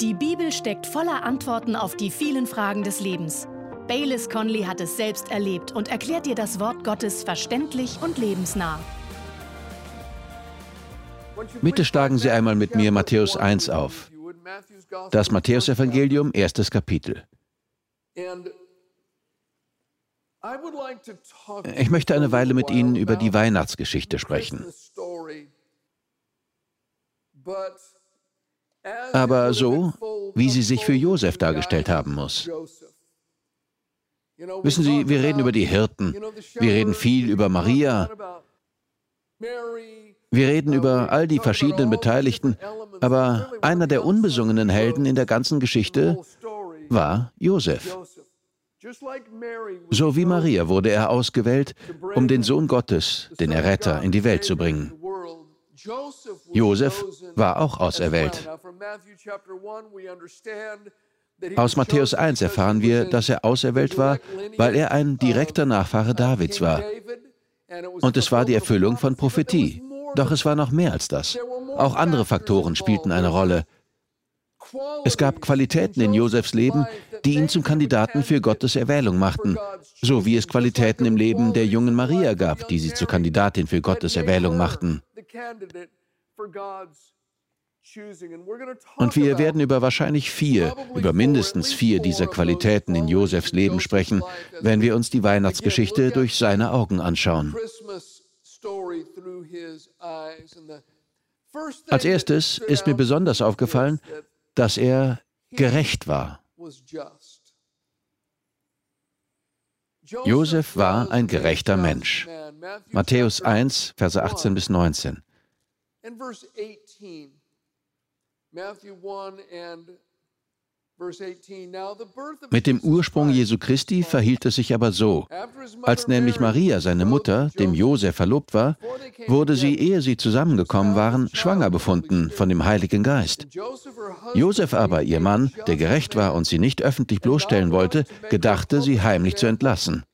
Die Bibel steckt voller Antworten auf die vielen Fragen des Lebens. Baylis Conley hat es selbst erlebt und erklärt dir das Wort Gottes verständlich und lebensnah. Bitte schlagen Sie einmal mit mir Matthäus 1 auf. Das Matthäusevangelium, erstes Kapitel. Ich möchte eine Weile mit Ihnen über die Weihnachtsgeschichte sprechen. Aber so, wie sie sich für Josef dargestellt haben muss. Wissen Sie, wir reden über die Hirten, wir reden viel über Maria, wir reden über all die verschiedenen Beteiligten, aber einer der unbesungenen Helden in der ganzen Geschichte war Josef. So wie Maria wurde er ausgewählt, um den Sohn Gottes, den Erretter, in die Welt zu bringen. Josef war auch auserwählt. Aus Matthäus 1 erfahren wir, dass er auserwählt war, weil er ein direkter Nachfahre Davids war. Und es war die Erfüllung von Prophetie. Doch es war noch mehr als das. Auch andere Faktoren spielten eine Rolle. Es gab Qualitäten in Josefs Leben, die ihn zum Kandidaten für Gottes Erwählung machten, so wie es Qualitäten im Leben der jungen Maria gab, die sie zur Kandidatin für Gottes Erwählung machten. Und wir werden über wahrscheinlich vier, über mindestens vier dieser Qualitäten in Josefs Leben sprechen, wenn wir uns die Weihnachtsgeschichte durch seine Augen anschauen. Als erstes ist mir besonders aufgefallen, dass er gerecht war. Josef war ein gerechter Mensch. Matthäus 1, Verse 18 bis 19. Mit dem Ursprung Jesu Christi verhielt es sich aber so. Als nämlich Maria, seine Mutter, dem Josef verlobt war, wurde sie, ehe sie zusammengekommen waren, schwanger befunden von dem Heiligen Geist. Josef aber, ihr Mann, der gerecht war und sie nicht öffentlich bloßstellen wollte, gedachte, sie heimlich zu entlassen.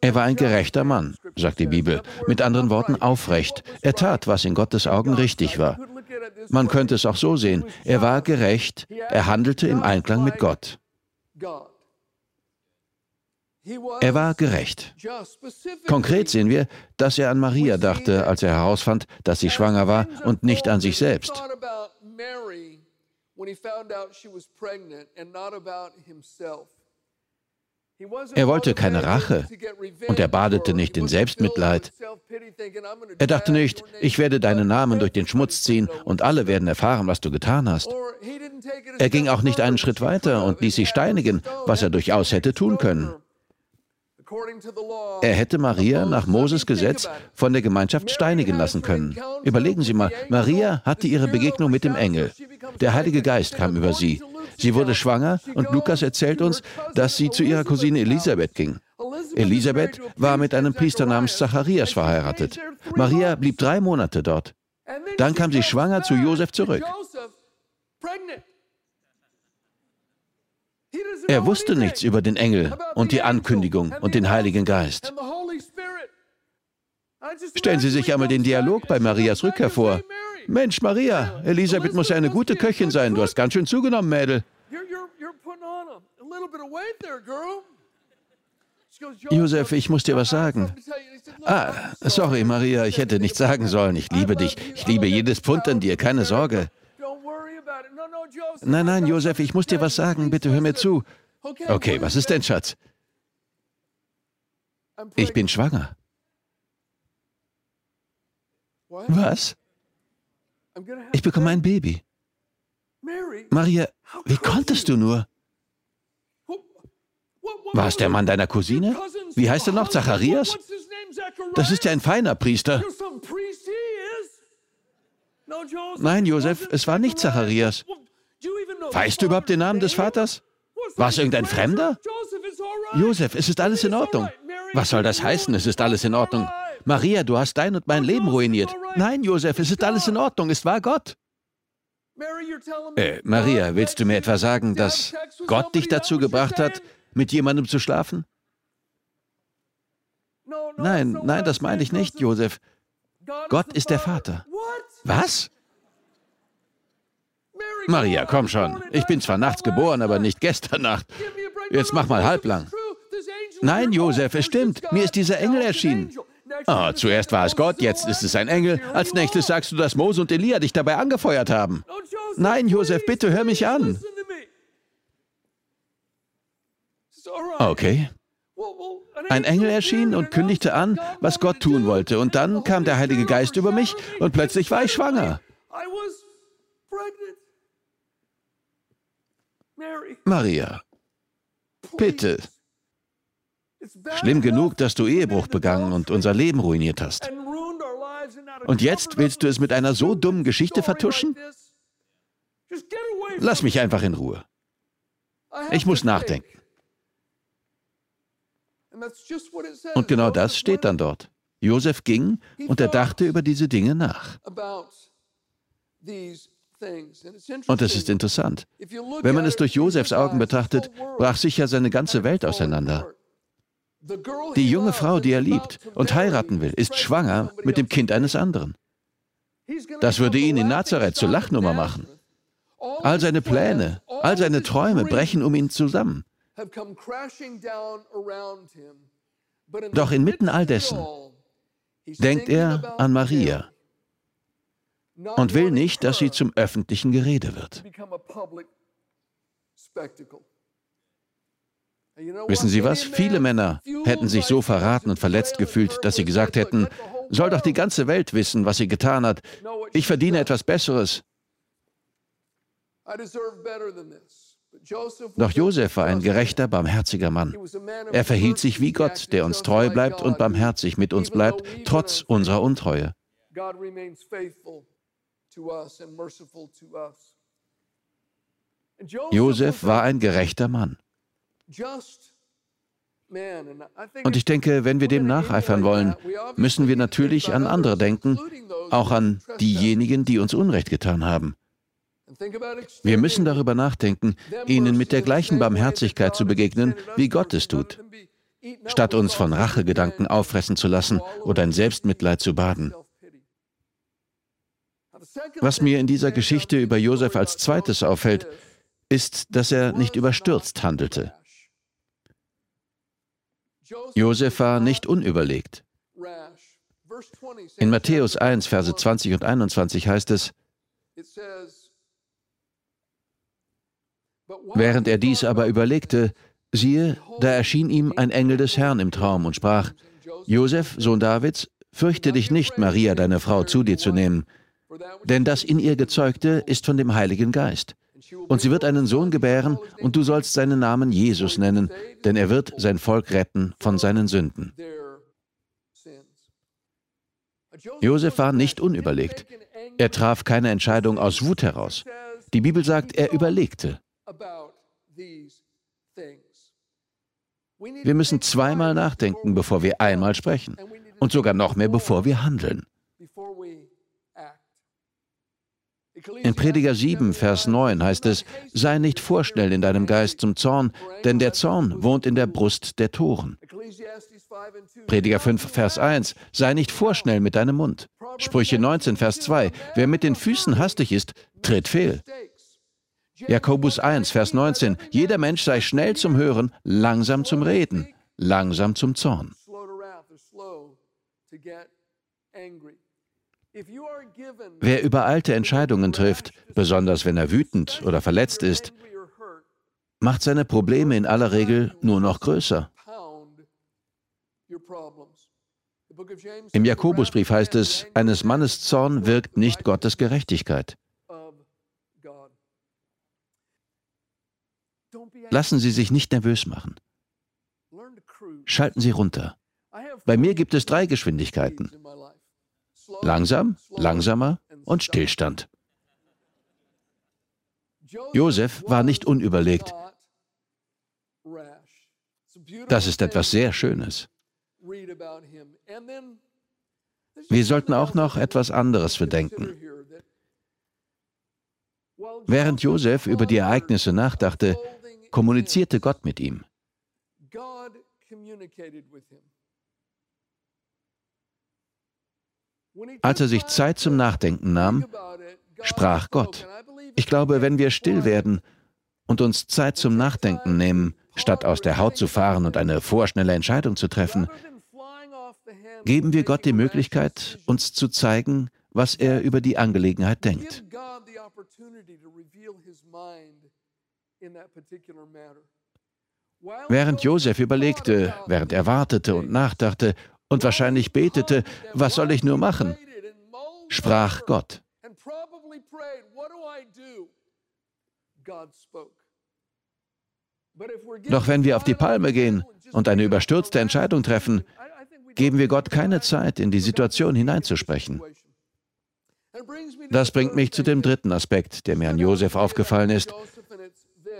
Er war ein gerechter Mann, sagt die Bibel, mit anderen Worten aufrecht. Er tat, was in Gottes Augen richtig war. Man könnte es auch so sehen, er war gerecht, er handelte im Einklang mit Gott. Er war gerecht. Konkret sehen wir, dass er an Maria dachte, als er herausfand, dass sie schwanger war und nicht an sich selbst. When he found out she was pregnant and not about himself. Er wollte keine Rache und er badete nicht in Selbstmitleid. Er dachte nicht, ich werde deinen Namen durch den Schmutz ziehen und alle werden erfahren, was du getan hast. Er ging auch nicht einen Schritt weiter und ließ sich steinigen, was er durchaus hätte tun können. Er hätte Maria nach Moses Gesetz von der Gemeinschaft steinigen lassen können. Überlegen Sie mal, Maria hatte ihre Begegnung mit dem Engel. Der Heilige Geist kam über sie. Sie wurde schwanger und Lukas erzählt uns, dass sie zu ihrer Cousine Elisabeth ging. Elisabeth war mit einem Priester namens Zacharias verheiratet. Maria blieb drei Monate dort. Dann kam sie schwanger zu Josef zurück. Er wusste nichts über den Engel und die Ankündigung und den Heiligen Geist. Stellen Sie sich einmal den Dialog bei Marias Rückkehr vor. Mensch, Maria, Elisabeth muss ja eine gute Köchin sein. Du hast ganz schön zugenommen, Mädel. Josef, ich muss dir was sagen. Ah, sorry, Maria, ich hätte nichts sagen sollen. Ich liebe dich. Ich liebe jedes Pfund an dir, keine Sorge. Nein, nein, Josef, ich muss dir was sagen. Bitte hör mir zu. Okay, was ist denn, Schatz? Ich bin schwanger. Was? Ich bekomme ein Baby. Maria, wie konntest du nur? War es der Mann deiner Cousine? Wie heißt er noch? Zacharias? Das ist ja ein feiner Priester. Nein, Josef, es war nicht Zacharias. Weißt du überhaupt den Namen des Vaters? War es irgendein Fremder? Josef, es ist alles in Ordnung. Was soll das heißen, es ist alles in Ordnung? Maria, du hast dein und mein Leben ruiniert. Nein, Josef, es ist alles in Ordnung, es war Gott. Äh, Maria, willst du mir etwa sagen, dass Gott dich dazu gebracht hat, mit jemandem zu schlafen? Nein, nein, das meine ich nicht, Josef. Gott ist der Vater. Was? Maria, komm schon. Ich bin zwar nachts geboren, aber nicht gestern Nacht. Jetzt mach mal halblang. Nein, Josef, es stimmt. Mir ist dieser Engel erschienen. Oh, zuerst war es Gott, jetzt ist es ein Engel. Als nächstes sagst du, dass Mose und Elia dich dabei angefeuert haben. Nein, Josef, bitte hör mich an. Okay. Ein Engel erschien und kündigte an, was Gott tun wollte. Und dann kam der Heilige Geist über mich und plötzlich war ich schwanger. Maria, bitte. Schlimm genug, dass du Ehebruch begangen und unser Leben ruiniert hast. Und jetzt willst du es mit einer so dummen Geschichte vertuschen? Lass mich einfach in Ruhe. Ich muss nachdenken. Und genau das steht dann dort. Josef ging und er dachte über diese Dinge nach. Und es ist interessant. Wenn man es durch Josefs Augen betrachtet, brach sich ja seine ganze Welt auseinander. Die junge Frau, die er liebt und heiraten will, ist schwanger mit dem Kind eines anderen. Das würde ihn in Nazareth zur Lachnummer machen. All seine Pläne, all seine Träume brechen um ihn zusammen. Doch inmitten all dessen denkt er an Maria und will nicht, dass sie zum öffentlichen Gerede wird. Wissen Sie was? Viele Männer hätten sich so verraten und verletzt gefühlt, dass sie gesagt hätten, soll doch die ganze Welt wissen, was sie getan hat. Ich verdiene etwas Besseres. Doch Josef war ein gerechter, barmherziger Mann. Er verhielt sich wie Gott, der uns treu bleibt und barmherzig mit uns bleibt, trotz unserer Untreue. Josef war ein gerechter Mann. Und ich denke, wenn wir dem nacheifern wollen, müssen wir natürlich an andere denken, auch an diejenigen, die uns Unrecht getan haben. Wir müssen darüber nachdenken, ihnen mit der gleichen Barmherzigkeit zu begegnen, wie Gott es tut, statt uns von Rachegedanken auffressen zu lassen oder in Selbstmitleid zu baden. Was mir in dieser Geschichte über Josef als zweites auffällt, ist, dass er nicht überstürzt handelte. Josef war nicht unüberlegt. In Matthäus 1, Verse 20 und 21 heißt es, Während er dies aber überlegte, siehe, da erschien ihm ein Engel des Herrn im Traum und sprach, Josef, Sohn Davids, fürchte dich nicht, Maria, deine Frau, zu dir zu nehmen, denn das in ihr Gezeugte ist von dem Heiligen Geist. Und sie wird einen Sohn gebären, und du sollst seinen Namen Jesus nennen, denn er wird sein Volk retten von seinen Sünden. Josef war nicht unüberlegt. Er traf keine Entscheidung aus Wut heraus. Die Bibel sagt, er überlegte. Wir müssen zweimal nachdenken, bevor wir einmal sprechen. Und sogar noch mehr, bevor wir handeln. In Prediger 7, Vers 9 heißt es, sei nicht vorschnell in deinem Geist zum Zorn, denn der Zorn wohnt in der Brust der Toren. Prediger 5, Vers 1, sei nicht vorschnell mit deinem Mund. Sprüche 19, Vers 2, wer mit den Füßen hastig ist, tritt fehl. Jakobus 1, Vers 19. Jeder Mensch sei schnell zum Hören, langsam zum Reden, langsam zum Zorn. Wer übereilte Entscheidungen trifft, besonders wenn er wütend oder verletzt ist, macht seine Probleme in aller Regel nur noch größer. Im Jakobusbrief heißt es, eines Mannes Zorn wirkt nicht Gottes Gerechtigkeit. Lassen Sie sich nicht nervös machen. Schalten Sie runter. Bei mir gibt es drei Geschwindigkeiten. Langsam, langsamer und Stillstand. Josef war nicht unüberlegt. Das ist etwas sehr Schönes. Wir sollten auch noch etwas anderes bedenken. Während Josef über die Ereignisse nachdachte, kommunizierte Gott mit ihm. Als er sich Zeit zum Nachdenken nahm, sprach Gott. Ich glaube, wenn wir still werden und uns Zeit zum Nachdenken nehmen, statt aus der Haut zu fahren und eine vorschnelle Entscheidung zu treffen, geben wir Gott die Möglichkeit, uns zu zeigen, was er über die Angelegenheit denkt. Während Josef überlegte, während er wartete und nachdachte und wahrscheinlich betete, was soll ich nur machen, sprach Gott. Doch wenn wir auf die Palme gehen und eine überstürzte Entscheidung treffen, geben wir Gott keine Zeit, in die Situation hineinzusprechen. Das bringt mich zu dem dritten Aspekt, der mir an Josef aufgefallen ist.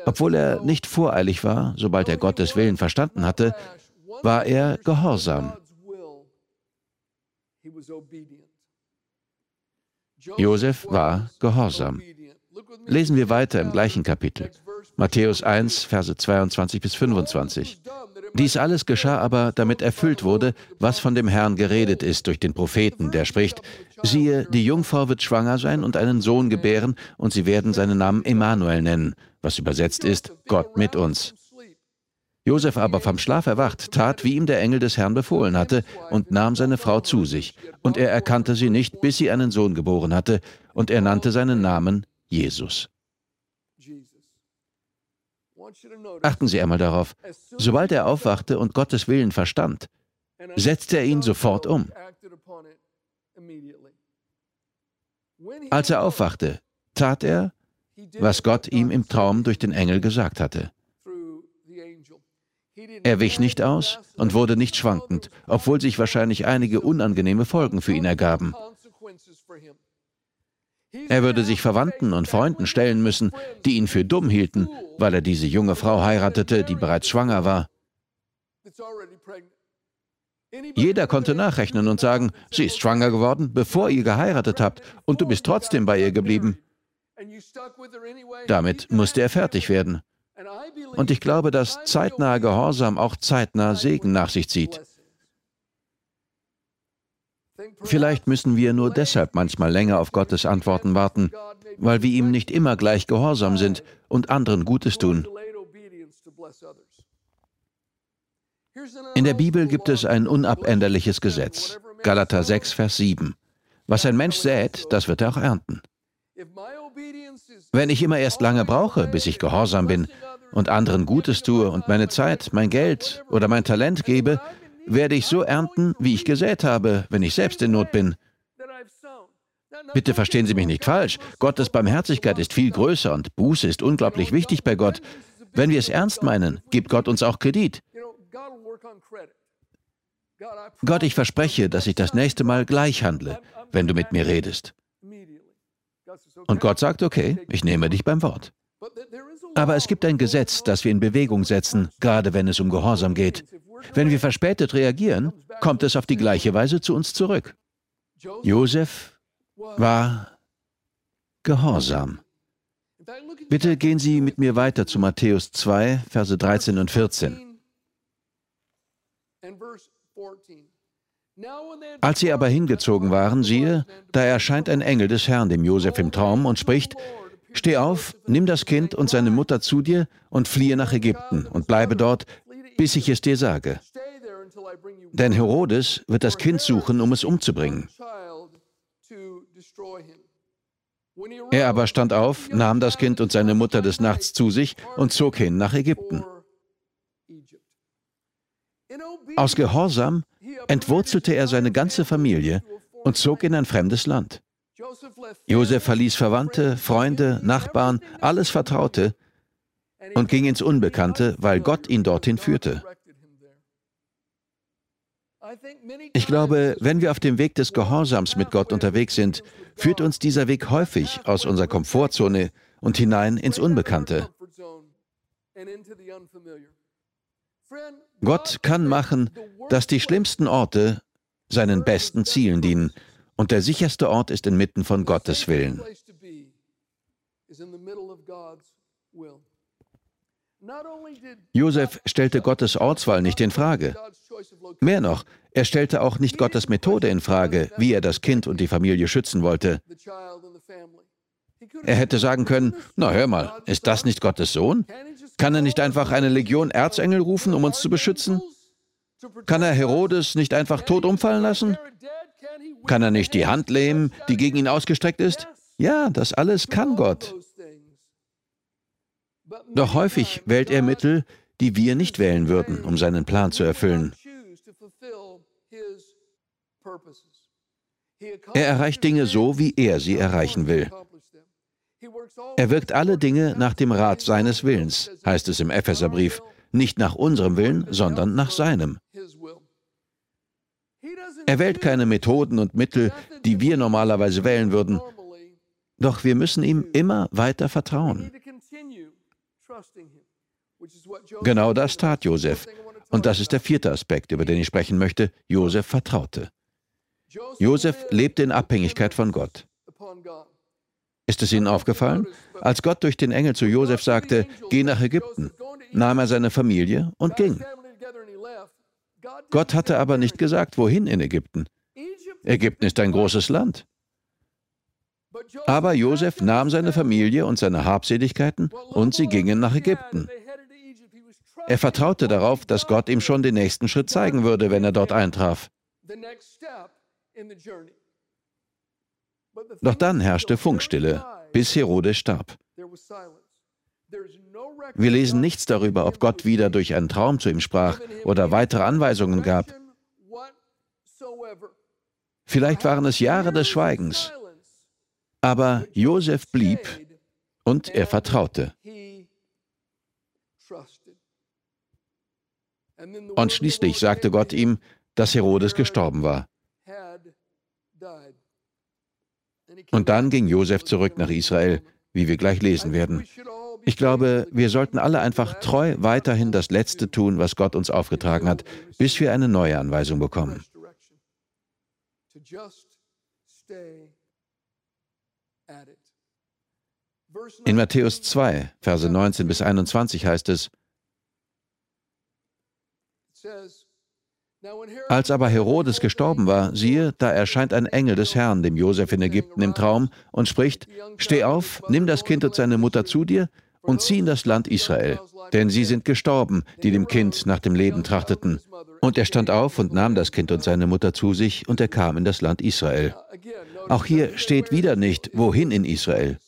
Obwohl er nicht voreilig war, sobald er Gottes Willen verstanden hatte, war er gehorsam. Josef war gehorsam. Lesen wir weiter im gleichen Kapitel. Matthäus 1, Verse 22 bis 25. Dies alles geschah aber, damit erfüllt wurde, was von dem Herrn geredet ist durch den Propheten, der spricht, siehe, die Jungfrau wird schwanger sein und einen Sohn gebären, und sie werden seinen Namen Emmanuel nennen, was übersetzt ist, Gott mit uns. Josef aber vom Schlaf erwacht, tat, wie ihm der Engel des Herrn befohlen hatte, und nahm seine Frau zu sich. Und er erkannte sie nicht, bis sie einen Sohn geboren hatte, und er nannte seinen Namen Jesus. Achten Sie einmal darauf, sobald er aufwachte und Gottes Willen verstand, setzte er ihn sofort um. Als er aufwachte, tat er, was Gott ihm im Traum durch den Engel gesagt hatte. Er wich nicht aus und wurde nicht schwankend, obwohl sich wahrscheinlich einige unangenehme Folgen für ihn ergaben. Er würde sich Verwandten und Freunden stellen müssen, die ihn für dumm hielten, weil er diese junge Frau heiratete, die bereits schwanger war. Jeder konnte nachrechnen und sagen, sie ist schwanger geworden, bevor ihr geheiratet habt, und du bist trotzdem bei ihr geblieben. Damit musste er fertig werden. Und ich glaube, dass zeitnaher Gehorsam auch zeitnah Segen nach sich zieht. Vielleicht müssen wir nur deshalb manchmal länger auf Gottes Antworten warten, weil wir ihm nicht immer gleich gehorsam sind und anderen Gutes tun. In der Bibel gibt es ein unabänderliches Gesetz. Galater 6, Vers 7. Was ein Mensch sät, das wird er auch ernten. Wenn ich immer erst lange brauche, bis ich gehorsam bin und anderen Gutes tue und meine Zeit, mein Geld oder mein Talent gebe, werde ich so ernten, wie ich gesät habe, wenn ich selbst in Not bin. Bitte verstehen Sie mich nicht falsch. Gottes Barmherzigkeit ist viel größer und Buße ist unglaublich wichtig bei Gott. Wenn wir es ernst meinen, gibt Gott uns auch Kredit. Gott, ich verspreche, dass ich das nächste Mal gleich handle, wenn du mit mir redest. Und Gott sagt, okay, ich nehme dich beim Wort. Aber es gibt ein Gesetz, das wir in Bewegung setzen, gerade wenn es um Gehorsam geht. Wenn wir verspätet reagieren, kommt es auf die gleiche Weise zu uns zurück. Josef war gehorsam. Bitte gehen Sie mit mir weiter zu Matthäus 2, Verse 13 und 14. Als sie aber hingezogen waren, siehe, da erscheint ein Engel des Herrn dem Josef im Traum und spricht, Steh auf, nimm das Kind und seine Mutter zu dir und fliehe nach Ägypten und bleibe dort, bis ich es dir sage. Denn Herodes wird das Kind suchen, um es umzubringen. Er aber stand auf, nahm das Kind und seine Mutter des Nachts zu sich und zog hin nach Ägypten. Aus Gehorsam entwurzelte er seine ganze Familie und zog in ein fremdes Land. Josef verließ Verwandte, Freunde, Nachbarn, alles Vertraute und ging ins Unbekannte, weil Gott ihn dorthin führte. Ich glaube, wenn wir auf dem Weg des Gehorsams mit Gott unterwegs sind, führt uns dieser Weg häufig aus unserer Komfortzone und hinein ins Unbekannte. Gott kann machen, dass die schlimmsten Orte seinen besten Zielen dienen und der sicherste Ort ist inmitten von Gottes Willen. Josef stellte Gottes Ortswahl nicht in Frage. Mehr noch, er stellte auch nicht Gottes Methode in Frage, wie er das Kind und die Familie schützen wollte. Er hätte sagen können, na hör mal, ist das nicht Gottes Sohn? Kann er nicht einfach eine Legion Erzengel rufen, um uns zu beschützen? Kann er Herodes nicht einfach tot umfallen lassen? Kann er nicht die Hand lähmen, die gegen ihn ausgestreckt ist? Ja, das alles kann Gott. Doch häufig wählt er Mittel, die wir nicht wählen würden, um seinen Plan zu erfüllen. Er erreicht Dinge so, wie er sie erreichen will. Er wirkt alle Dinge nach dem Rat seines Willens, heißt es im Epheserbrief, nicht nach unserem Willen, sondern nach seinem. Er wählt keine Methoden und Mittel, die wir normalerweise wählen würden, doch wir müssen ihm immer weiter vertrauen. Genau das tat Josef. Und das ist der vierte Aspekt, über den ich sprechen möchte. Josef vertraute. Josef lebte in Abhängigkeit von Gott. Ist es Ihnen aufgefallen? Als Gott durch den Engel zu Josef sagte, geh nach Ägypten, nahm er seine Familie und ging. Gott hatte aber nicht gesagt, wohin in Ägypten. Ägypten ist ein großes Land. Aber Josef nahm seine Familie und seine Habseligkeiten und sie gingen nach Ägypten. Er vertraute darauf, dass Gott ihm schon den nächsten Schritt zeigen würde, wenn er dort eintraf. Doch dann herrschte Funkstille, bis Herodes starb. Wir lesen nichts darüber, ob Gott wieder durch einen Traum zu ihm sprach oder weitere Anweisungen gab. Vielleicht waren es Jahre des Schweigens. Aber Josef blieb und er vertraute. Und schließlich sagte Gott ihm, dass Herodes gestorben war. Und dann ging Josef zurück nach Israel, wie wir gleich lesen werden. Ich glaube, wir sollten alle einfach treu weiterhin das Letzte tun, was Gott uns aufgetragen hat, bis wir eine neue Anweisung bekommen. In Matthäus 2, Verse 19 bis 21 heißt es, als aber Herodes gestorben war, siehe, da erscheint ein Engel des Herrn dem Josef in Ägypten im Traum und spricht, Steh auf, nimm das Kind und seine Mutter zu dir und zieh in das Land Israel, denn sie sind gestorben, die dem Kind nach dem Leben trachteten. Und er stand auf und nahm das Kind und seine Mutter zu sich, und er kam in das Land Israel. Auch hier steht wieder nicht, wohin in Israel.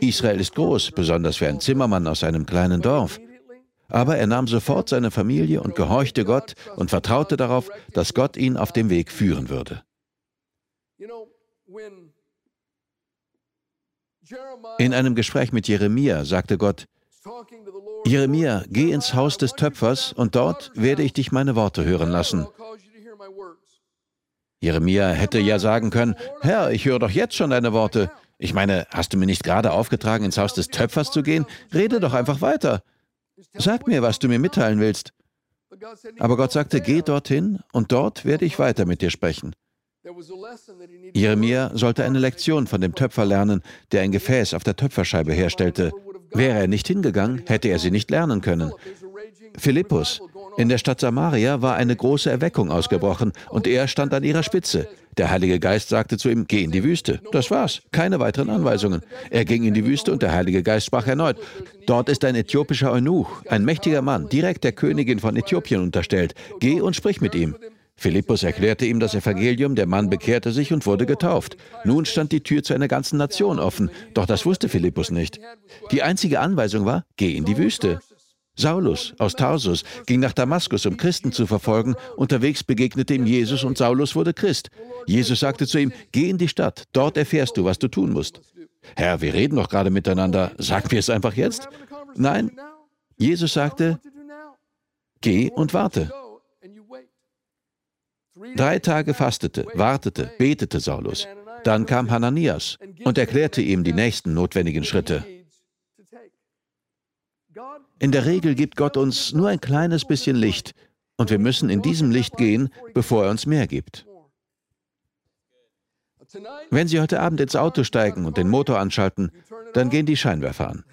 Israel ist groß, besonders für einen Zimmermann aus einem kleinen Dorf. Aber er nahm sofort seine Familie und gehorchte Gott und vertraute darauf, dass Gott ihn auf dem Weg führen würde. In einem Gespräch mit Jeremia sagte Gott, Jeremia, geh ins Haus des Töpfers und dort werde ich dich meine Worte hören lassen. Jeremia hätte ja sagen können, Herr, ich höre doch jetzt schon deine Worte. Ich meine, hast du mir nicht gerade aufgetragen, ins Haus des Töpfers zu gehen? Rede doch einfach weiter. Sag mir, was du mir mitteilen willst. Aber Gott sagte, geh dorthin und dort werde ich weiter mit dir sprechen. Jeremia sollte eine Lektion von dem Töpfer lernen, der ein Gefäß auf der Töpferscheibe herstellte. Wäre er nicht hingegangen, hätte er sie nicht lernen können. Philippus, in der Stadt Samaria war eine große Erweckung ausgebrochen und er stand an ihrer Spitze. Der Heilige Geist sagte zu ihm, geh in die Wüste. Das war's, keine weiteren Anweisungen. Er ging in die Wüste und der Heilige Geist sprach erneut. Dort ist ein äthiopischer Eunuch, ein mächtiger Mann, direkt der Königin von Äthiopien unterstellt. Geh und sprich mit ihm. Philippus erklärte ihm das Evangelium, der Mann bekehrte sich und wurde getauft. Nun stand die Tür zu einer ganzen Nation offen, doch das wusste Philippus nicht. Die einzige Anweisung war, geh in die Wüste. Saulus aus Tarsus ging nach Damaskus, um Christen zu verfolgen. Unterwegs begegnete ihm Jesus und Saulus wurde Christ. Jesus sagte zu ihm, geh in die Stadt, dort erfährst du, was du tun musst. Herr, wir reden doch gerade miteinander, sag mir es einfach jetzt. Nein, Jesus sagte, geh und warte. Drei Tage fastete, wartete, betete Saulus. Dann kam Hananias und erklärte ihm die nächsten notwendigen Schritte. In der Regel gibt Gott uns nur ein kleines bisschen Licht und wir müssen in diesem Licht gehen, bevor er uns mehr gibt. Wenn Sie heute Abend ins Auto steigen und den Motor anschalten, dann gehen die Scheinwerfer an.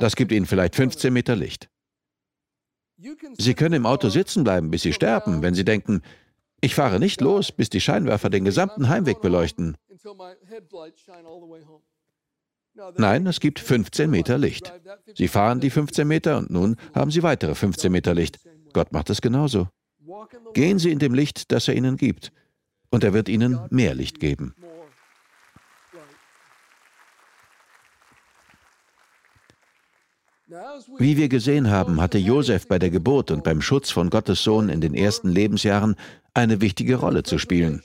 Das gibt Ihnen vielleicht 15 Meter Licht. Sie können im Auto sitzen bleiben, bis Sie sterben, wenn Sie denken, ich fahre nicht los, bis die Scheinwerfer den gesamten Heimweg beleuchten. Nein, es gibt 15 Meter Licht. Sie fahren die 15 Meter und nun haben Sie weitere 15 Meter Licht. Gott macht es genauso. Gehen Sie in dem Licht, das er Ihnen gibt, und er wird Ihnen mehr Licht geben. Wie wir gesehen haben, hatte Josef bei der Geburt und beim Schutz von Gottes Sohn in den ersten Lebensjahren eine wichtige Rolle zu spielen.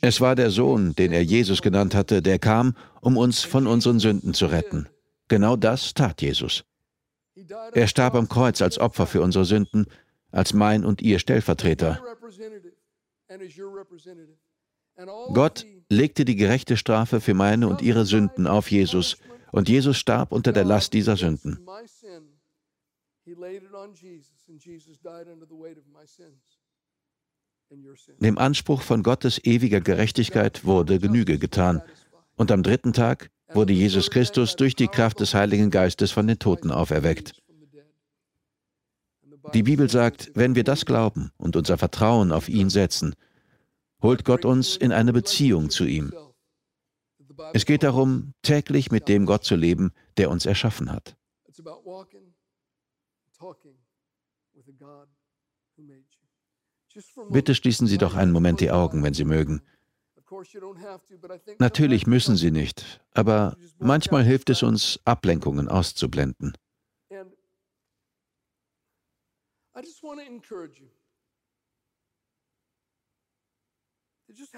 Es war der Sohn, den er Jesus genannt hatte, der kam, um uns von unseren Sünden zu retten. Genau das tat Jesus. Er starb am Kreuz als Opfer für unsere Sünden, als mein und ihr Stellvertreter. Gott legte die gerechte Strafe für meine und ihre Sünden auf Jesus, und Jesus starb unter der Last dieser Sünden. Dem Anspruch von Gottes ewiger Gerechtigkeit wurde Genüge getan, und am dritten Tag wurde Jesus Christus durch die Kraft des Heiligen Geistes von den Toten auferweckt. Die Bibel sagt, wenn wir das glauben und unser Vertrauen auf ihn setzen, holt Gott uns in eine Beziehung zu ihm. Es geht darum, täglich mit dem Gott zu leben, der uns erschaffen hat. Bitte schließen Sie doch einen Moment die Augen, wenn Sie mögen. Natürlich müssen Sie nicht, aber manchmal hilft es uns, Ablenkungen auszublenden.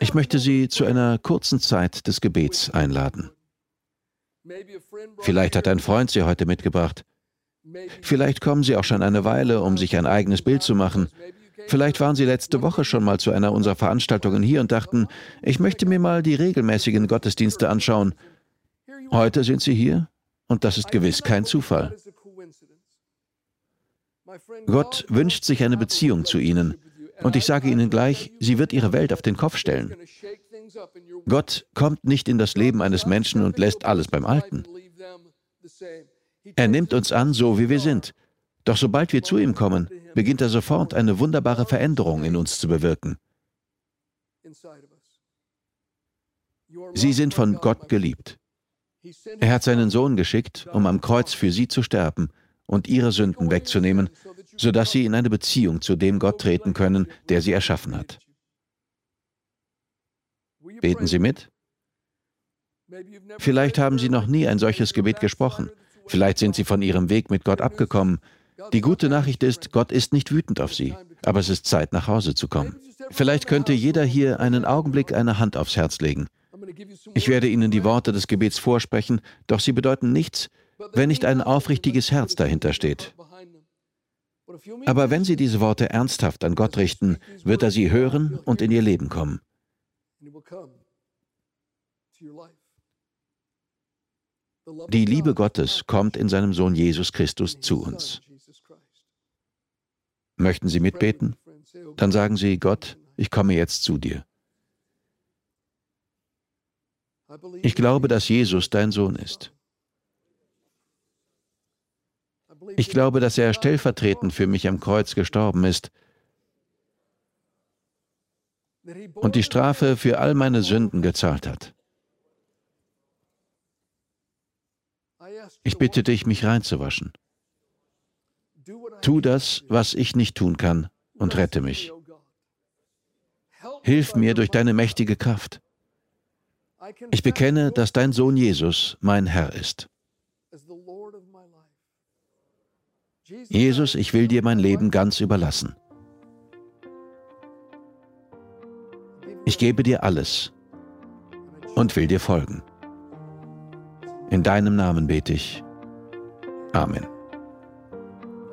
Ich möchte Sie zu einer kurzen Zeit des Gebets einladen. Vielleicht hat ein Freund Sie heute mitgebracht. Vielleicht kommen Sie auch schon eine Weile, um sich ein eigenes Bild zu machen. Vielleicht waren Sie letzte Woche schon mal zu einer unserer Veranstaltungen hier und dachten, ich möchte mir mal die regelmäßigen Gottesdienste anschauen. Heute sind Sie hier und das ist gewiss kein Zufall. Gott wünscht sich eine Beziehung zu Ihnen. Und ich sage Ihnen gleich, sie wird Ihre Welt auf den Kopf stellen. Gott kommt nicht in das Leben eines Menschen und lässt alles beim Alten. Er nimmt uns an, so wie wir sind. Doch sobald wir zu ihm kommen, beginnt er sofort eine wunderbare Veränderung in uns zu bewirken. Sie sind von Gott geliebt. Er hat seinen Sohn geschickt, um am Kreuz für sie zu sterben und ihre Sünden wegzunehmen, sodass sie in eine Beziehung zu dem Gott treten können, der sie erschaffen hat. Beten Sie mit? Vielleicht haben Sie noch nie ein solches Gebet gesprochen. Vielleicht sind Sie von Ihrem Weg mit Gott abgekommen. Die gute Nachricht ist, Gott ist nicht wütend auf Sie, aber es ist Zeit, nach Hause zu kommen. Vielleicht könnte jeder hier einen Augenblick eine Hand aufs Herz legen. Ich werde Ihnen die Worte des Gebets vorsprechen, doch sie bedeuten nichts, wenn nicht ein aufrichtiges Herz dahinter steht. Aber wenn Sie diese Worte ernsthaft an Gott richten, wird er sie hören und in Ihr Leben kommen. Die Liebe Gottes kommt in seinem Sohn Jesus Christus zu uns. Möchten Sie mitbeten? Dann sagen Sie, Gott, ich komme jetzt zu dir. Ich glaube, dass Jesus dein Sohn ist. Ich glaube, dass er stellvertretend für mich am Kreuz gestorben ist und die Strafe für all meine Sünden gezahlt hat. Ich bitte dich, mich reinzuwaschen. Tu das, was ich nicht tun kann, und rette mich. Hilf mir durch deine mächtige Kraft. Ich bekenne, dass dein Sohn Jesus mein Herr ist. Jesus, ich will dir mein Leben ganz überlassen. Ich gebe dir alles und will dir folgen. In deinem Namen bete ich. Amen.